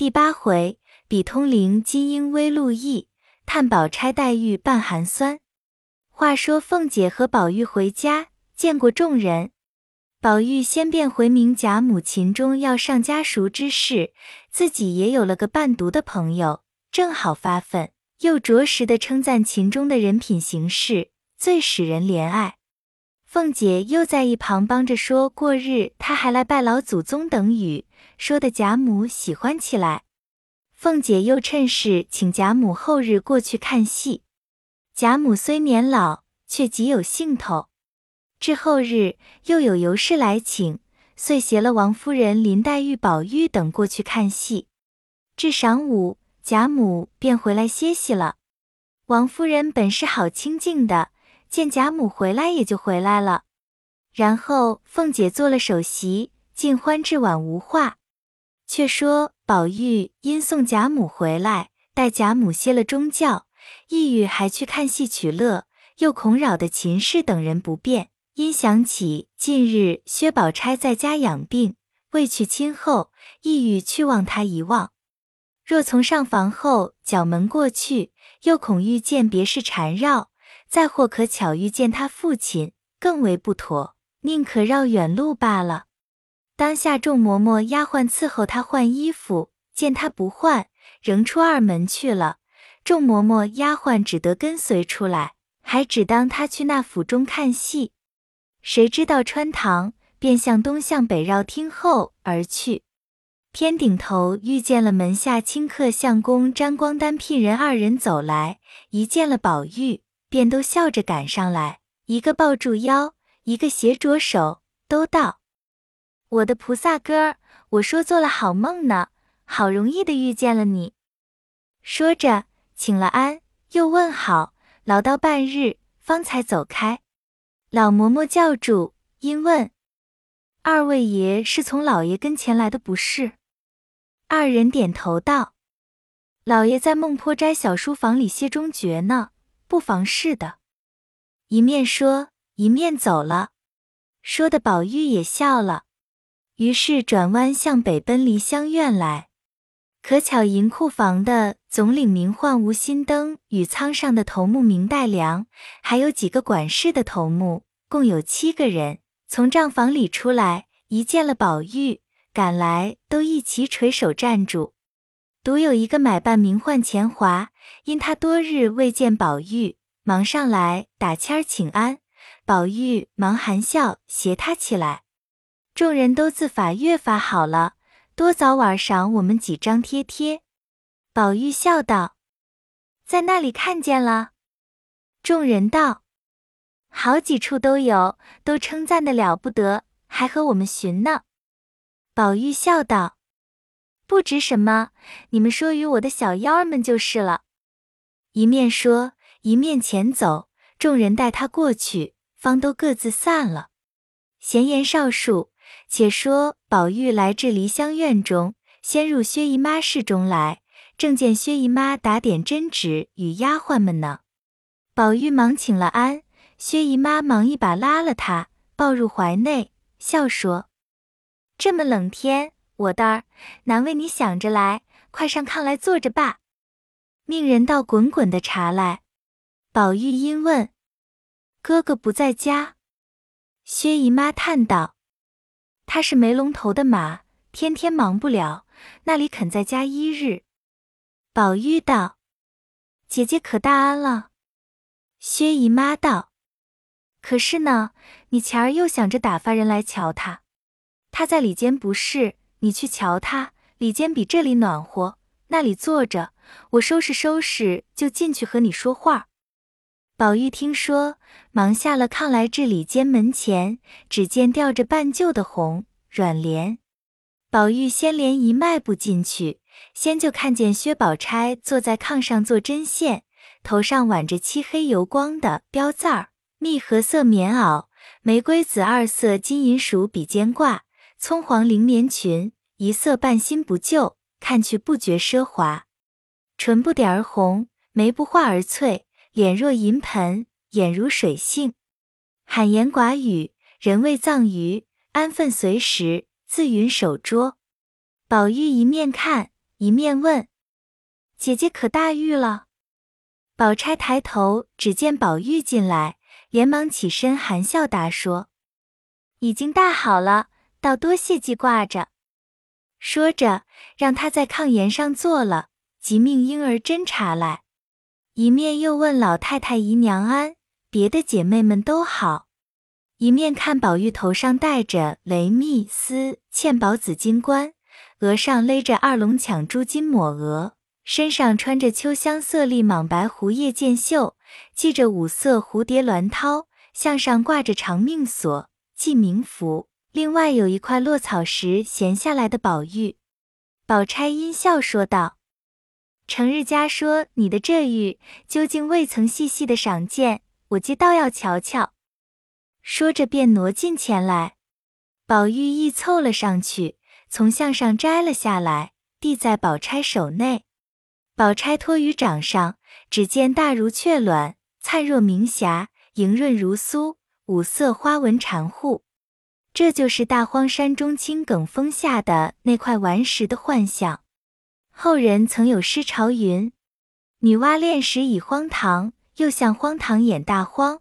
第八回，比通灵金鹰微露意，探宝钗黛玉半寒酸。话说凤姐和宝玉回家，见过众人。宝玉先便回明贾母秦钟要上家塾之事，自己也有了个伴读的朋友，正好发愤，又着实的称赞秦钟的人品行事，最使人怜爱。凤姐又在一旁帮着说过日，她还来拜老祖宗等语。说的贾母喜欢起来，凤姐又趁势请贾母后日过去看戏。贾母虽年老，却极有兴头。至后日又有尤氏来请，遂携了王夫人、林黛玉、宝玉等过去看戏。至晌午，贾母便回来歇息了。王夫人本是好清静的，见贾母回来，也就回来了。然后凤姐做了首席，尽欢至晚无话。却说宝玉因送贾母回来，待贾母歇了中觉，意欲还去看戏取乐，又恐扰得秦氏等人不便，因想起近日薛宝钗在家养病，未去亲后，意欲去望她一望。若从上房后角门过去，又恐遇见别事缠绕，再或可巧遇见他父亲，更为不妥，宁可绕远路罢了。当下众嬷嬷丫鬟伺候他换衣服，见他不换，仍出二门去了。众嬷嬷丫鬟只得跟随出来，还只当他去那府中看戏。谁知道穿堂，便向东向北绕厅后而去。偏顶头遇见了门下清客相公张光丹聘人二人走来，一见了宝玉，便都笑着赶上来，一个抱住腰，一个携着手，都道。我的菩萨哥儿，我说做了好梦呢，好容易的遇见了你。说着，请了安，又问好，劳到半日，方才走开。老嬷嬷叫住，因问：“二位爷是从老爷跟前来的不是？”二人点头道：“老爷在孟坡斋小书房里歇中觉呢，不妨事的。”一面说，一面走了。说的宝玉也笑了。于是转弯向北奔梨香院来，可巧银库房的总领名唤吴新登与仓上的头目明代良，还有几个管事的头目，共有七个人，从账房里出来，一见了宝玉，赶来都一齐垂手站住。独有一个买办名唤钱华，因他多日未见宝玉，忙上来打签儿请安，宝玉忙含笑携他起来。众人都自法越发好了，多早晚赏我们几张贴贴。宝玉笑道：“在那里看见了？”众人道：“好几处都有，都称赞的了不得，还和我们寻呢。”宝玉笑道：“不值什么，你们说与我的小妖儿们就是了。”一面说，一面前走，众人带他过去，方都各自散了。闲言少述。且说宝玉来至梨香院中，先入薛姨妈室中来，正见薛姨妈打点针纸与丫鬟们呢。宝玉忙请了安，薛姨妈忙一把拉了他，抱入怀内，笑说：“这么冷天，我的儿难为你想着来，快上炕来坐着吧。”命人倒滚滚的茶来。宝玉因问：“哥哥不在家？”薛姨妈叹道。他是没龙头的马，天天忙不了，那里肯在家一日？宝玉道：“姐姐可大安了。”薛姨妈道：“可是呢，你前儿又想着打发人来瞧他，他在里间不是，你去瞧他，里间比这里暖和，那里坐着，我收拾收拾就进去和你说话。”宝玉听说，忙下了炕来至里间门前，只见吊着半旧的红软帘。宝玉先连一迈步进去，先就看见薛宝钗坐在炕上做针线，头上挽着漆黑油光的标字儿，蜜合色棉袄，玫瑰紫二色金银鼠比肩挂，葱黄绫棉裙，一色半新不旧，看去不觉奢华。唇不点儿红，眉不画而翠。脸若银盆，眼如水杏，罕言寡语，人未葬于安分随时，自云守拙。宝玉一面看，一面问：“姐姐可大玉了？”宝钗抬头，只见宝玉进来，连忙起身，含笑答说：“已经大好了，倒多谢记挂着。”说着，让他在炕沿上坐了，即命婴儿斟茶来，一面又问老太太姨娘安，别的姐妹们都好，一面看宝玉头上戴着雷密丝嵌宝紫金冠，额上勒着二龙抢珠金抹额。身上穿着秋香色丽蟒白狐叶箭袖，系着五色蝴蝶鸾绦，项上挂着长命锁，系名符。另外有一块落草时闲下来的宝玉。宝钗阴笑说道：“成日家说你的这玉究竟未曾细细的赏见，我今倒要瞧瞧。”说着便挪近前来，宝玉亦凑了上去，从项上摘了下来，递在宝钗手内。宝钗托于掌上，只见大如雀卵，灿若明霞，莹润如酥，五色花纹缠护。这就是大荒山中青埂峰下的那块顽石的幻象。后人曾有诗潮云：“女娲炼石已荒唐，又向荒唐演大荒。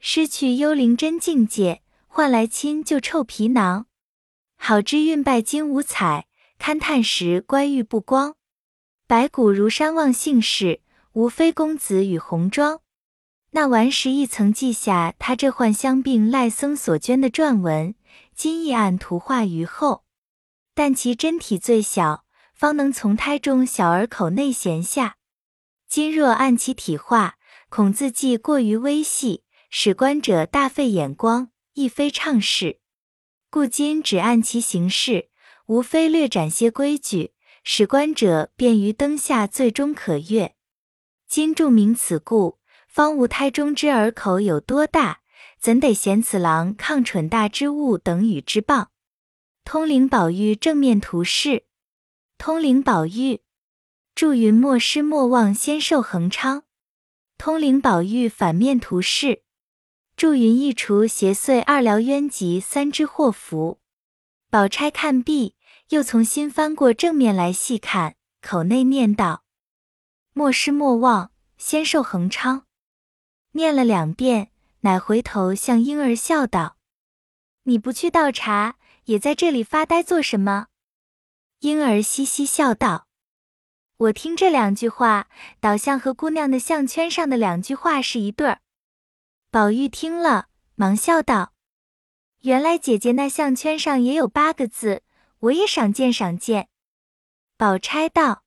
失去幽灵真境界，换来亲就臭皮囊。好知运败金无彩，勘探时乖玉不光。”白骨如山望姓氏，无非公子与红妆。那顽石亦曾记下他这幻香病赖僧所捐的篆文，今亦按图画于后。但其真体最小，方能从胎中小儿口内衔下。今若按其体画，恐字迹过于微细，使观者大费眼光，亦非畅事。故今只按其形式，无非略展些规矩。使观者便于灯下最终可阅。今注明此故，方无胎中之儿口有多大，怎得嫌此郎抗蠢大之物等与之棒？通灵宝玉正面图示，通灵宝玉祝云莫失莫忘，仙寿恒昌。通灵宝玉反面图示，祝云一除邪祟，二疗冤疾，三知祸福。宝钗看毕。又重新翻过正面来细看，口内念道：“莫失莫忘，仙寿恒昌。”念了两遍，乃回头向婴儿笑道：“你不去倒茶，也在这里发呆做什么？”婴儿嘻嘻笑道：“我听这两句话，倒像和姑娘的项圈上的两句话是一对儿。”宝玉听了，忙笑道：“原来姐姐那项圈上也有八个字。”我也赏见赏见。宝钗道：“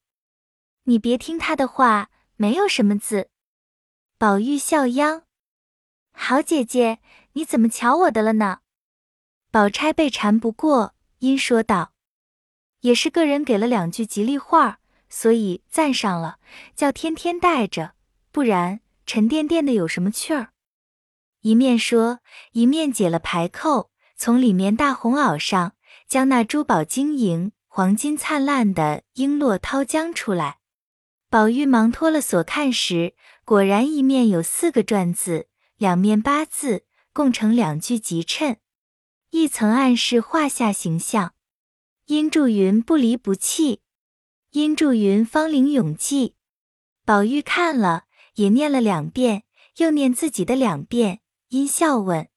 你别听他的话，没有什么字。”宝玉笑央：“好姐姐，你怎么瞧我的了呢？”宝钗被缠不过，因说道：“也是个人给了两句吉利话，所以赞上了，叫天天带着，不然沉甸甸的有什么趣儿？”一面说，一面解了排扣，从里面大红袄上。将那珠宝晶莹、黄金灿烂的璎珞掏将出来，宝玉忙脱了锁看时，果然一面有四个篆字，两面八字，共成两句吉衬。一层暗示画下形象，因祝云不离不弃，因祝云芳龄永继。宝玉看了，也念了两遍，又念自己的两遍，因笑问。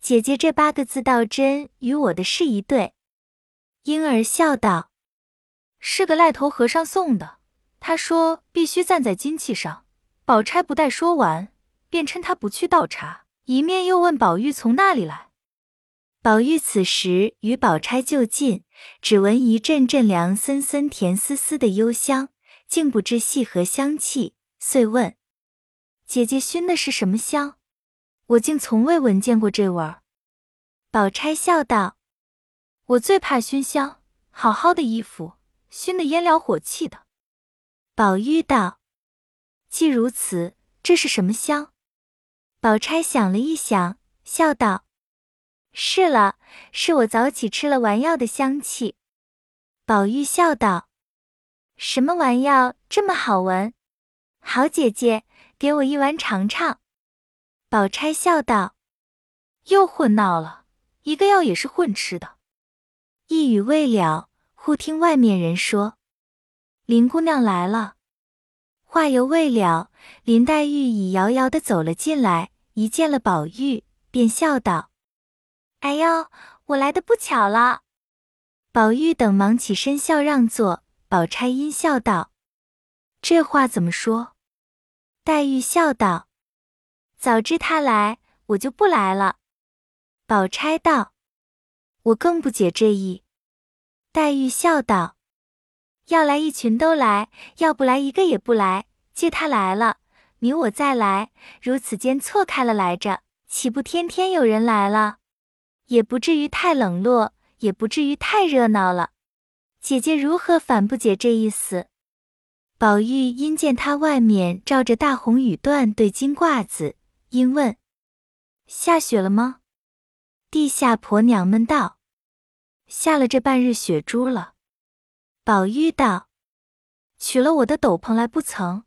姐姐这八个字倒真与我的是一对。婴儿笑道：“是个赖头和尚送的，他说必须赞在金器上。”宝钗不待说完，便趁他不去倒茶，一面又问宝玉从那里来。宝玉此时与宝钗就近，只闻一阵阵凉森森、甜丝丝的幽香，竟不知系何香气，遂问：“姐姐熏的是什么香？”我竟从未闻见过这味儿。宝钗笑道：“我最怕熏香，好好的衣服熏得烟燎火气的。”宝玉道：“既如此，这是什么香？”宝钗想了一想，笑道：“是了，是我早起吃了丸药的香气。”宝玉笑道：“什么丸药这么好闻？好姐姐，给我一碗尝尝。”宝钗笑道：“又混闹了，一个药也是混吃的。”一语未了，忽听外面人说：“林姑娘来了。话犹未了，林黛玉已遥遥的走了进来，一见了宝玉，便笑道：“哎呦，我来的不巧了。”宝玉等忙起身笑让座。宝钗阴笑道：“这话怎么说？”黛玉笑道：“早知他来，我就不来了。”宝钗道：“我更不解这意。”黛玉笑道。要来一群都来，要不来一个也不来。借他来了，你我再来，如此间错开了来着，岂不天天有人来了？也不至于太冷落，也不至于太热闹了。姐姐如何反不解这意思？宝玉因见他外面罩着大红羽缎对金褂子，因问：“下雪了吗？”地下婆娘们道：“下了这半日雪珠了。”宝玉道：“取了我的斗篷来不曾？”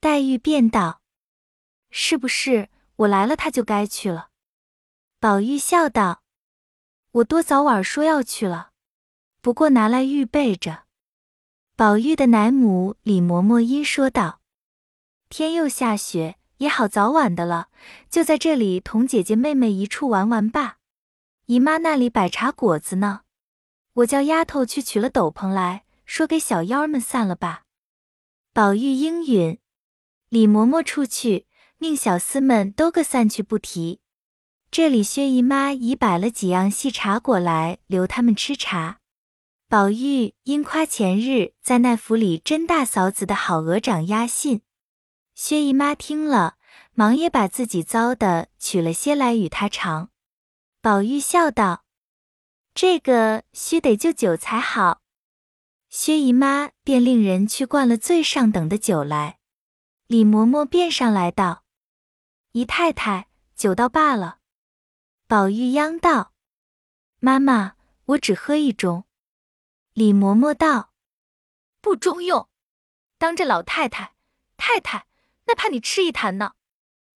黛玉便道：“是不是我来了，他就该去了？”宝玉笑道：“我多早晚说要去了，不过拿来预备着。”宝玉的奶母李嬷嬷因说道：“天又下雪，也好早晚的了，就在这里同姐姐妹妹一处玩玩吧。姨妈那里摆茶果子呢。”我叫丫头去取了斗篷来，说给小妖们散了吧。宝玉应允。李嬷嬷出去，命小厮们都个散去不提。这里薛姨妈已摆了几样细茶果来，留他们吃茶。宝玉因夸前日在那府里甄大嫂子的好鹅掌鸭信，薛姨妈听了，忙也把自己糟的取了些来与他尝。宝玉笑道。这个须得就酒才好，薛姨妈便令人去灌了最上等的酒来。李嬷嬷便上来道：“姨太太，酒倒罢了。”宝玉央道：“妈妈，我只喝一盅。”李嬷嬷道：“不中用，当着老太太、太太，那怕你吃一坛呢。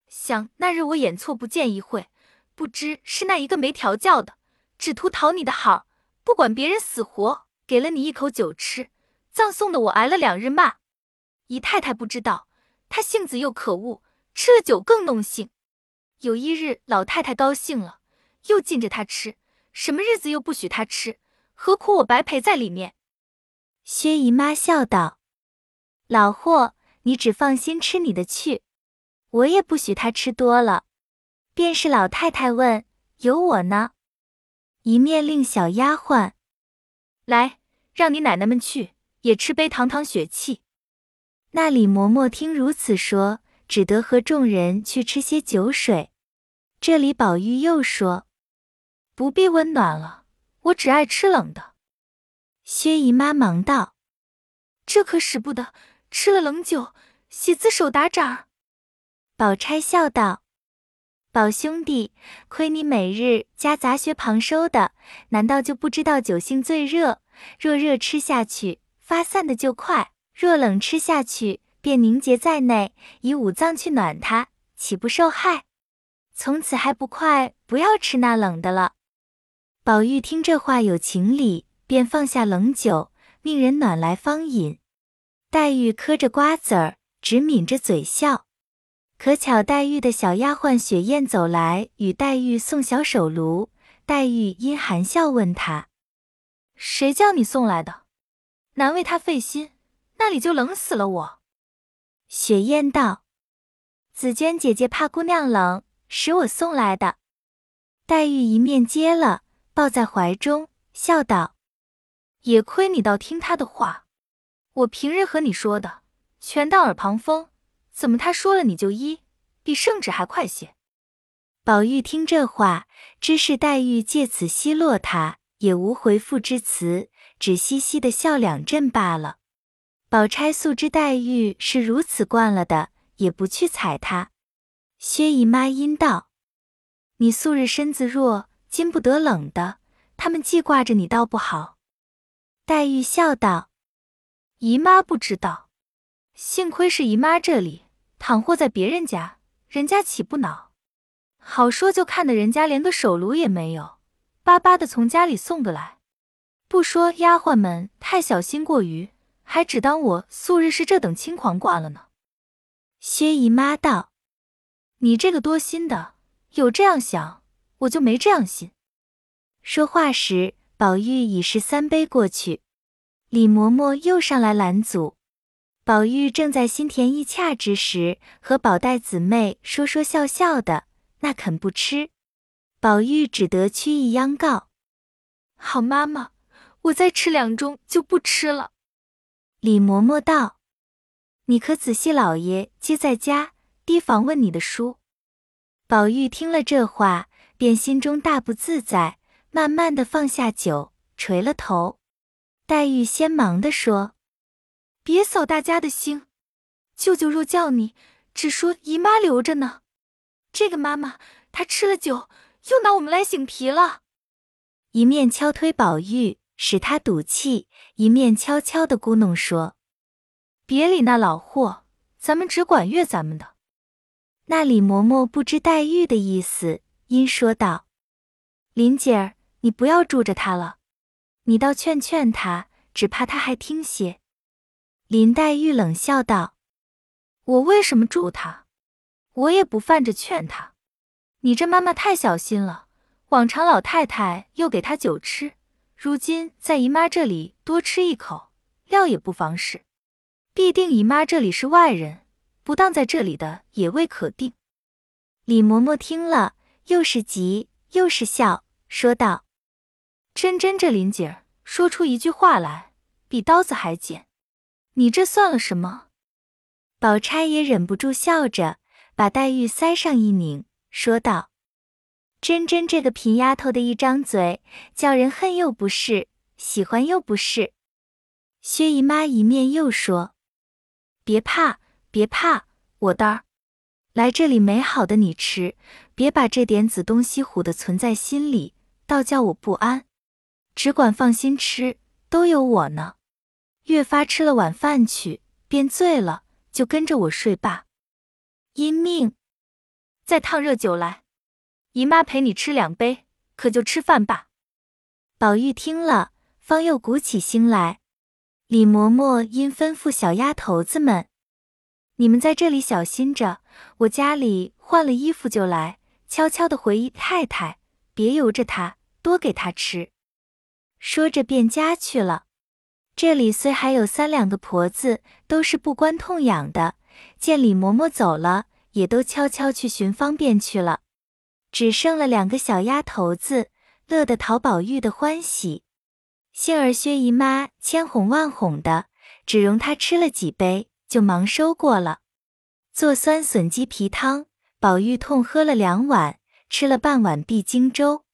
想那日我眼错不见一会，不知是那一个没调教的。”只图讨你的好，不管别人死活，给了你一口酒吃，葬送的我挨了两日骂。姨太太不知道，她性子又可恶，吃了酒更弄性。有一日老太太高兴了，又禁着她吃，什么日子又不许她吃，何苦我白陪在里面？薛姨妈笑道：“老霍，你只放心吃你的去，我也不许他吃多了。便是老太太问，有我呢。”一面令小丫鬟来，让你奶奶们去也吃杯堂堂血气。那李嬷嬷听如此说，只得和众人去吃些酒水。这里宝玉又说：“不必温暖了，我只爱吃冷的。”薛姨妈忙道：“这可使不得，吃了冷酒，喜自手打掌。”宝钗笑道。宝兄弟，亏你每日加杂学旁收的，难道就不知道酒性最热？若热吃下去，发散的就快；若冷吃下去，便凝结在内，以五脏去暖它，岂不受害？从此还不快，不要吃那冷的了。宝玉听这话有情理，便放下冷酒，命人暖来方饮。黛玉磕着瓜子儿，只抿着嘴笑。可巧黛玉的小丫鬟雪雁走来，与黛玉送小手炉。黛玉因含笑问她：“谁叫你送来的？难为他费心，那里就冷死了我。”雪雁道：“紫鹃姐姐怕姑娘冷，使我送来的。”黛玉一面接了，抱在怀中，笑道：“也亏你倒听他的话，我平日和你说的，全当耳旁风。”怎么他说了你就依，比圣旨还快些？宝玉听这话，知是黛玉借此奚落他，也无回复之词，只嘻嘻的笑两阵罢了。宝钗素知黛玉是如此惯了的，也不去睬他。薛姨妈因道：“你素日身子弱，经不得冷的，他们记挂着你，倒不好。”黛玉笑道：“姨妈不知道，幸亏是姨妈这里。”倘或在别人家，人家岂不恼？好说就看得人家连个手炉也没有，巴巴的从家里送个来。不说丫鬟们太小心过于，还只当我素日是这等轻狂惯了呢。薛姨妈道：“你这个多心的，有这样想，我就没这样心。”说话时，宝玉已是三杯过去。李嬷嬷又上来拦阻。宝玉正在心甜意洽之时，和宝黛姊妹说说笑笑的，那肯不吃。宝玉只得屈意央告：“好妈妈，我再吃两盅就不吃了。”李嬷嬷道：“你可仔细，老爷接在家，提防问你的书。”宝玉听了这话，便心中大不自在，慢慢的放下酒，垂了头。黛玉先忙的说。别扫大家的兴，舅舅若叫你，只说姨妈留着呢。这个妈妈她吃了酒，又拿我们来醒皮了。一面敲推宝玉，使他赌气，一面悄悄的咕哝说：“别理那老货，咱们只管悦咱们的。”那李嬷嬷不知黛玉的意思，因说道：“林姐儿，你不要住着他了，你倒劝劝他，只怕他还听些。”林黛玉冷笑道：“我为什么助他？我也不犯着劝他。你这妈妈太小心了。往常老太太又给他酒吃，如今在姨妈这里多吃一口，料也不妨事。必定姨妈这里是外人，不当在这里的也未可定。”李嬷嬷听了，又是急又是笑，说道：“真真这林姐儿说出一句话来，比刀子还尖。”你这算了什么？宝钗也忍不住笑着，把黛玉腮上一拧，说道：“真真这个贫丫头的一张嘴，叫人恨又不是，喜欢又不是。”薛姨妈一面又说：“别怕，别怕，我的儿，来这里没好的你吃，别把这点子东西唬的存在心里，倒叫我不安。只管放心吃，都有我呢。”越发吃了晚饭去，便醉了，就跟着我睡罢。因命再烫热酒来，姨妈陪你吃两杯，可就吃饭吧。宝玉听了，方又鼓起心来。李嬷嬷因吩咐小丫头子们：“你们在这里小心着，我家里换了衣服就来，悄悄的回姨太太，别由着她，多给她吃。”说着便家去了。这里虽还有三两个婆子，都是不关痛痒的，见李嬷嬷走了，也都悄悄去寻方便去了。只剩了两个小丫头子，乐得讨宝玉的欢喜。幸而薛姨妈千哄万哄的，只容她吃了几杯，就忙收过了。做酸笋鸡皮汤，宝玉痛喝了两碗，吃了半碗碧荆粥。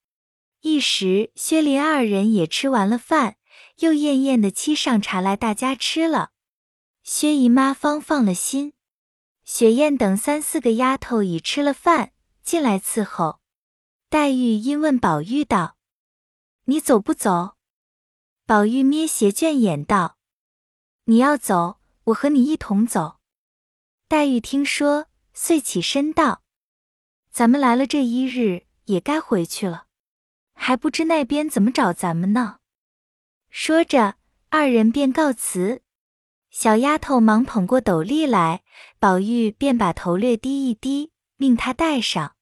一时薛林二人也吃完了饭。又艳艳的沏上茶来，大家吃了。薛姨妈方放了心。雪雁等三四个丫头已吃了饭，进来伺候。黛玉因问宝玉道：“你走不走？”宝玉眯斜倦眼道：“你要走，我和你一同走。”黛玉听说，遂起身道：“咱们来了这一日，也该回去了，还不知那边怎么找咱们呢。”说着，二人便告辞。小丫头忙捧过斗笠来，宝玉便把头略低一低，命她戴上。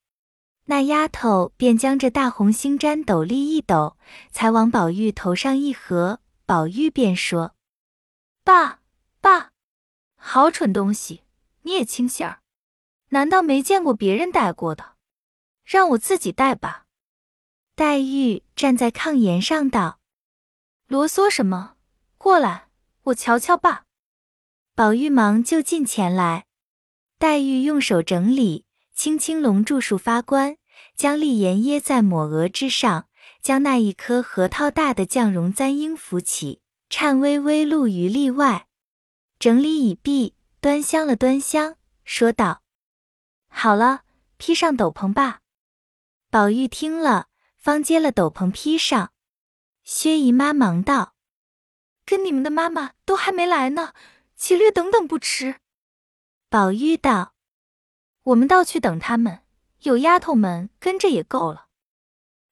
那丫头便将这大红星毡斗笠一抖，才往宝玉头上一合。宝玉便说：“爸爸，好蠢东西，你也轻信儿？难道没见过别人戴过的？让我自己戴吧。”黛玉站在炕沿上道。啰嗦什么？过来，我瞧瞧吧。宝玉忙就近前来，黛玉用手整理，轻轻笼住数发冠，将丽颜掖在抹额之上，将那一颗核桃大的绛绒簪缨扶起，颤巍巍露于例外。整理已毕，端详了端详，说道：“好了，披上斗篷吧。”宝玉听了，方接了斗篷披上。薛姨妈忙道：“跟你们的妈妈都还没来呢，且略等等不迟。”宝玉道：“我们倒去等他们，有丫头们跟着也够了。”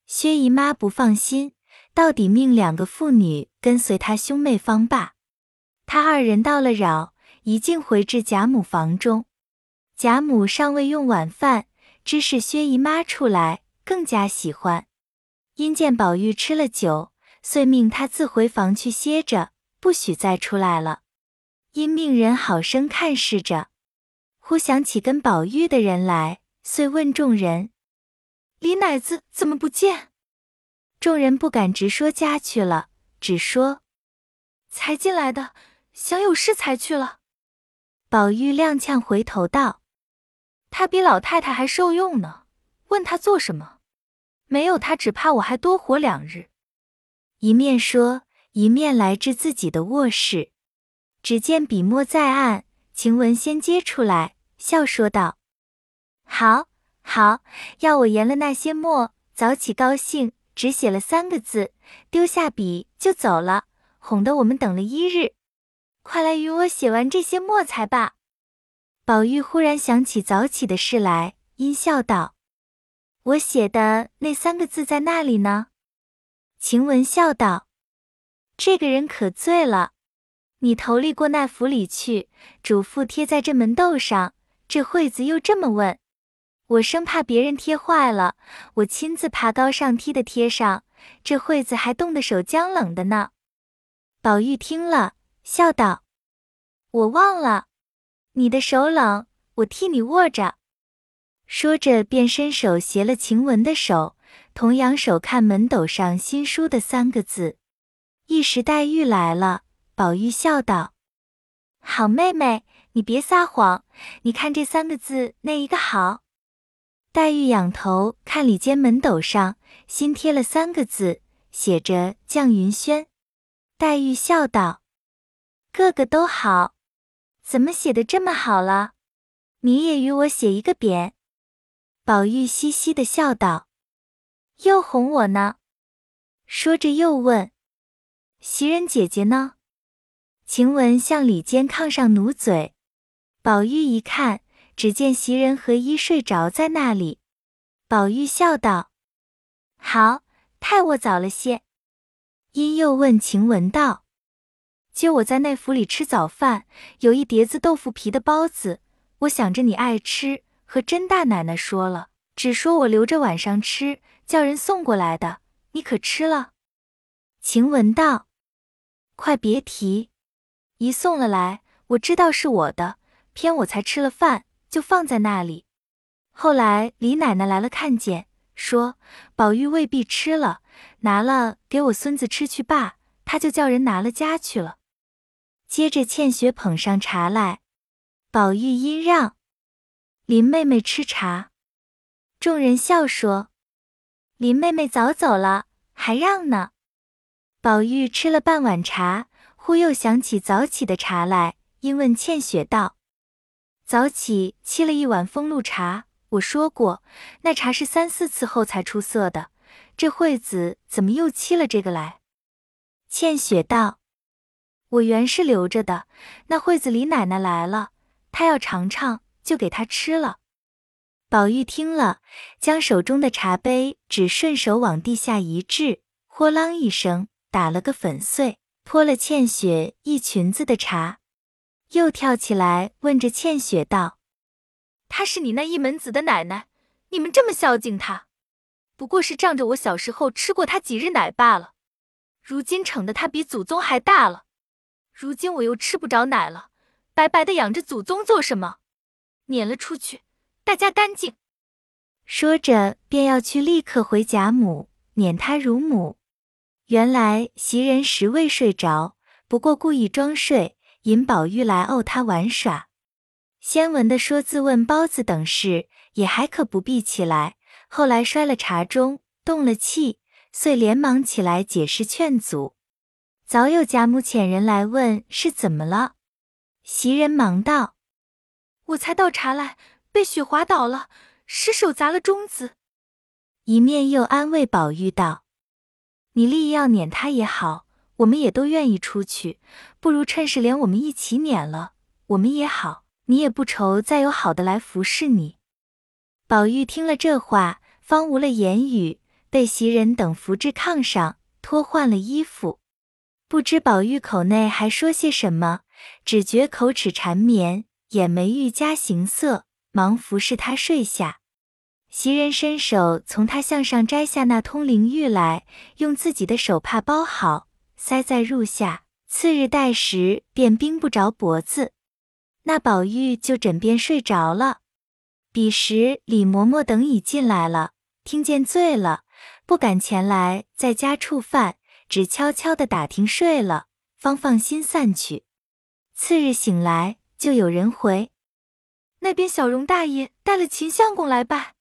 薛姨妈不放心，到底命两个妇女跟随她兄妹方罢。他二人到了扰，一径回至贾母房中。贾母尚未用晚饭，知是薛姨妈出来，更加喜欢。因见宝玉吃了酒，遂命他自回房去歇着，不许再出来了。因命人好生看视着。忽想起跟宝玉的人来，遂问众人：“李奶子怎么不见？”众人不敢直说家去了，只说：“才进来的，想有事才去了。”宝玉踉跄回头道。他比老太太还受用呢，问他做什么？没有他，只怕我还多活两日。一面说，一面来至自己的卧室，只见笔墨在案，晴雯先接出来，笑说道：“好，好，要我研了那些墨，早起高兴，只写了三个字，丢下笔就走了，哄得我们等了一日。快来与我写完这些墨才罢。”宝玉忽然想起早起的事来，阴笑道：“我写的那三个字在那里呢？”晴雯笑道：“这个人可醉了。你头里过那府里去，嘱咐贴在这门斗上。这惠子又这么问，我生怕别人贴坏了，我亲自爬高上梯的贴上。这惠子还冻得手僵冷的呢。”宝玉听了，笑道：“我忘了。”你的手冷，我替你握着。说着，便伸手携了晴雯的手，同仰手看门斗上新书的三个字。一时黛玉来了，宝玉笑道：“好妹妹，你别撒谎，你看这三个字那一个好。”黛玉仰头看里间门斗上新贴了三个字，写着“绛云轩”。黛玉笑道：“个个都好。”怎么写的这么好了？你也与我写一个匾。宝玉嘻嘻的笑道：“又哄我呢。”说着又问：“袭人姐姐呢？”晴雯向里间炕上努嘴。宝玉一看，只见袭人和衣睡着在那里。宝玉笑道：“好，太我早了些。”因又问晴雯道。今我在内府里吃早饭，有一碟子豆腐皮的包子，我想着你爱吃，和甄大奶奶说了，只说我留着晚上吃，叫人送过来的，你可吃了？晴雯道：“快别提，一送了来，我知道是我的，偏我才吃了饭，就放在那里。后来李奶奶来了，看见，说宝玉未必吃了，拿了给我孙子吃去罢，他就叫人拿了家去了。”接着，倩雪捧上茶来，宝玉因让林妹妹吃茶，众人笑说：“林妹妹早走了，还让呢。”宝玉吃了半碗茶，忽又想起早起的茶来，因问倩雪道：“早起沏了一碗风露茶，我说过，那茶是三四次后才出色的，这惠子怎么又沏了这个来？”倩雪道。我原是留着的，那惠子李奶奶来了，她要尝尝，就给她吃了。宝玉听了，将手中的茶杯只顺手往地下一掷，豁啷一声打了个粉碎，泼了倩雪一裙子的茶。又跳起来问着倩雪道：“她是你那一门子的奶奶，你们这么孝敬她，不过是仗着我小时候吃过她几日奶罢了。如今宠得她比祖宗还大了。”如今我又吃不着奶了，白白的养着祖宗做什么？撵了出去，大家干净。说着便要去，立刻回贾母撵他乳母。原来袭人实未睡着，不过故意装睡，引宝玉来怄他玩耍。先闻的说自问包子等事，也还可不必起来。后来摔了茶盅，动了气，遂连忙起来解释劝阻。早有贾母遣人来问是怎么了，袭人忙道：“我才倒茶来，被雪滑倒了，失手砸了盅子。”一面又安慰宝玉道：“你立要撵他也好，我们也都愿意出去，不如趁势连我们一起撵了，我们也好，你也不愁再有好的来服侍你。”宝玉听了这话，方无了言语，被袭人等扶至炕上，脱换了衣服。不知宝玉口内还说些什么，只觉口齿缠绵，眼眉愈加形色，忙服侍他睡下。袭人伸手从他项上摘下那通灵玉来，用自己的手帕包好，塞在褥下。次日待时，便冰不着脖子。那宝玉就枕边睡着了。彼时李嬷嬷等已进来了，听见醉了，不敢前来在家触犯，只悄悄的打听睡了，方放心散去。次日醒来，就有人回，那边小荣大爷带了秦相公来拜。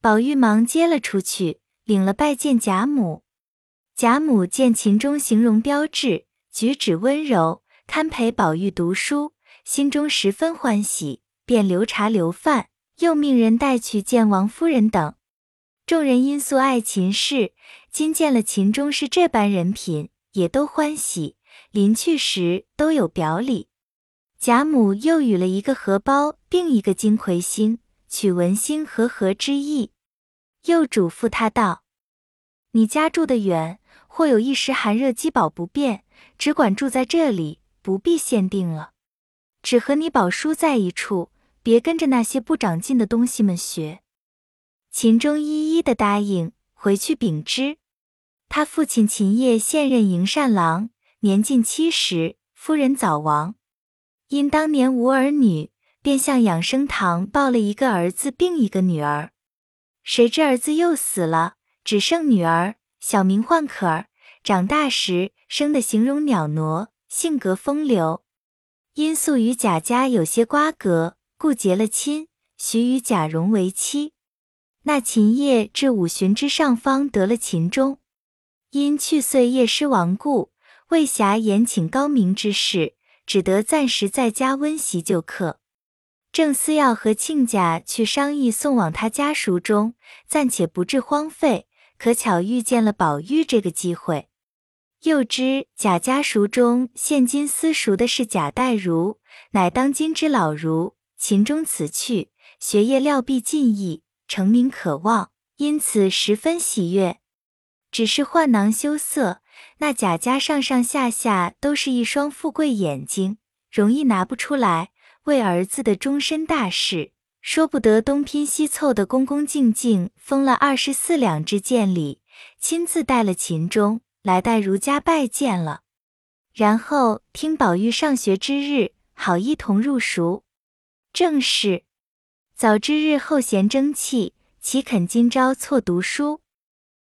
宝玉忙接了出去，领了拜见贾母。贾母见秦钟形容标致，举止温柔，堪陪宝玉读书，心中十分欢喜，便留茶留饭，又命人带去见王夫人等。众人因素爱秦氏，今见了秦钟是这般人品，也都欢喜。临去时都有表里。贾母又与了一个荷包，并一个金魁星。取文星和合之意，又嘱咐他道：“你家住得远，或有一时寒热饥饱不便，只管住在这里，不必限定了。只和你宝叔在一处，别跟着那些不长进的东西们学。”秦钟一一的答应，回去禀知。他父亲秦业现任营善郎，年近七十，夫人早亡，因当年无儿女。便向养生堂抱了一个儿子，并一个女儿。谁知儿子又死了，只剩女儿，小名唤可儿。长大时生的形容袅娜，性格风流。因素与贾家有些瓜葛，故结了亲，许与贾蓉为妻。那秦业至五旬之上方得了秦钟，因去岁夜失亡故，未暇延请高明之事，只得暂时在家温习就课。正思要和亲家去商议送往他家塾中，暂且不致荒废。可巧遇见了宝玉这个机会，又知贾家塾中现今私塾的是贾代儒，乃当今之老儒。秦钟此去，学业料必尽意，成名可望，因此十分喜悦。只是换囊羞涩，那贾家上上下下都是一双富贵眼睛，容易拿不出来。为儿子的终身大事，说不得东拼西凑的，恭恭敬敬封了二十四两支见礼，亲自带了秦钟来代儒家拜见了。然后听宝玉上学之日，好一同入塾。正是早知日后贤争气，岂肯今朝错读书？